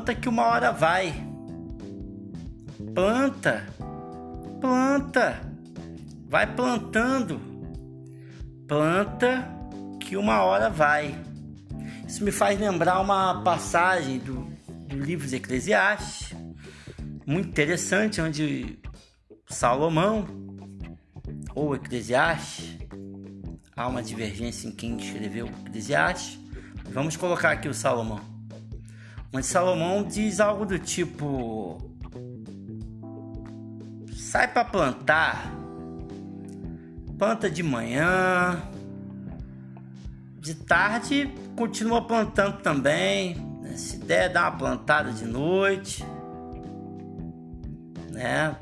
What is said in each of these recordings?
Planta que uma hora vai. Planta. Planta. Vai plantando. Planta que uma hora vai. Isso me faz lembrar uma passagem do, do livro de Eclesiastes, muito interessante, onde Salomão, ou Eclesiastes, há uma divergência em quem escreveu Eclesiastes. Vamos colocar aqui o Salomão. Onde Salomão diz algo do tipo: sai para plantar, planta de manhã, de tarde continua plantando também. Né? Se der, dá uma plantada de noite, né?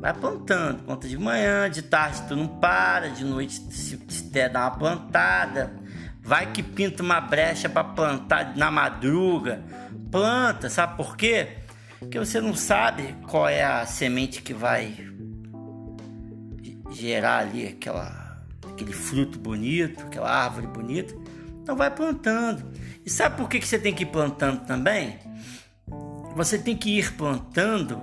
Vai plantando, planta de manhã, de tarde tu não para, de noite se, se der dá uma plantada. Vai que pinta uma brecha para plantar na madruga. Planta, sabe por quê? Porque você não sabe qual é a semente que vai gerar ali aquela, aquele fruto bonito, aquela árvore bonita. Então vai plantando. E sabe por que, que você tem que ir plantando também? Você tem que ir plantando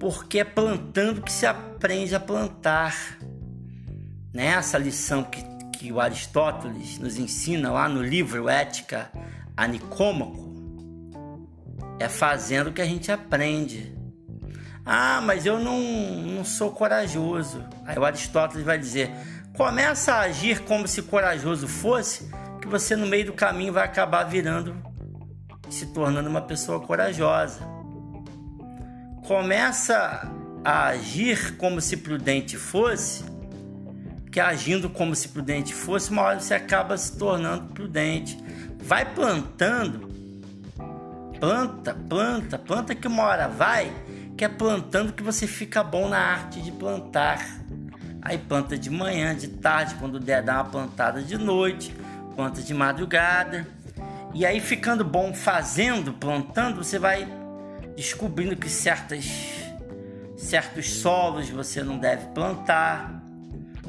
porque é plantando que se aprende a plantar. Nessa lição que que o Aristóteles nos ensina lá no livro Ética a Nicômaco, é fazendo que a gente aprende. Ah, mas eu não, não sou corajoso. Aí o Aristóteles vai dizer: começa a agir como se corajoso fosse, que você no meio do caminho vai acabar virando, se tornando uma pessoa corajosa. Começa a agir como se prudente fosse, que agindo como se prudente fosse, uma hora você acaba se tornando prudente. Vai plantando, planta, planta, planta que uma hora vai, que é plantando que você fica bom na arte de plantar. Aí planta de manhã, de tarde, quando der, dá uma plantada de noite, planta de madrugada. E aí ficando bom fazendo, plantando, você vai descobrindo que certas, certos solos você não deve plantar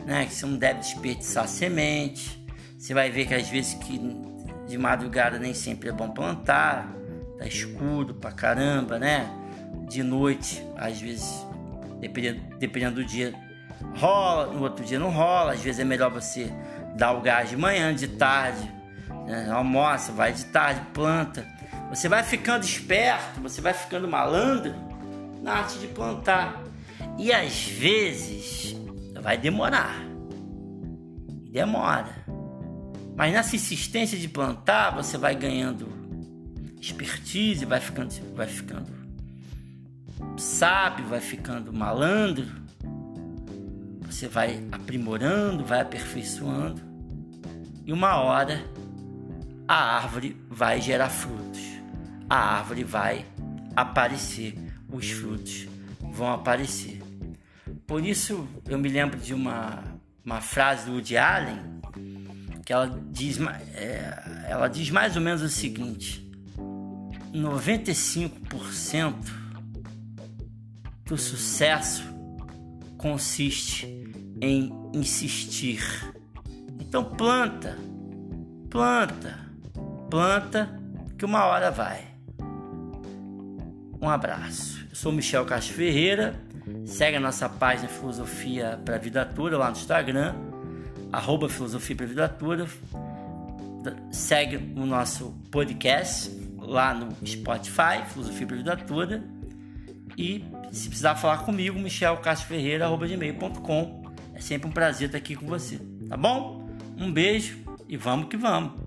né? Que você não deve desperdiçar semente. Você vai ver que às vezes que de madrugada nem sempre é bom plantar, tá escuro pra caramba, né? De noite, às vezes, dependendo, dependendo do dia, rola, no outro dia não rola. Às vezes é melhor você dar o gás de manhã, de tarde, né? almoça, vai de tarde, planta. Você vai ficando esperto, você vai ficando malandro na arte de plantar. E às vezes vai demorar. Demora. Mas nessa insistência de plantar, você vai ganhando expertise, vai ficando, vai ficando sábio, vai ficando malandro. Você vai aprimorando, vai aperfeiçoando. E uma hora a árvore vai gerar frutos. A árvore vai aparecer, os frutos vão aparecer. Por isso eu me lembro de uma, uma frase do Woody Allen que ela diz, é, ela diz mais ou menos o seguinte: 95% do sucesso consiste em insistir. Então planta, planta, planta, que uma hora vai. Um abraço. Eu sou Michel Castro Ferreira Segue a nossa página Filosofia para a Vida Toda lá no Instagram, arroba Filosofia para a Vida. Segue o nosso podcast lá no Spotify, Filosofia para a Vida Toda. E se precisar falar comigo, Michel Castro Ferreira, arroba gmail.com. É sempre um prazer estar aqui com você, tá bom? Um beijo e vamos que vamos!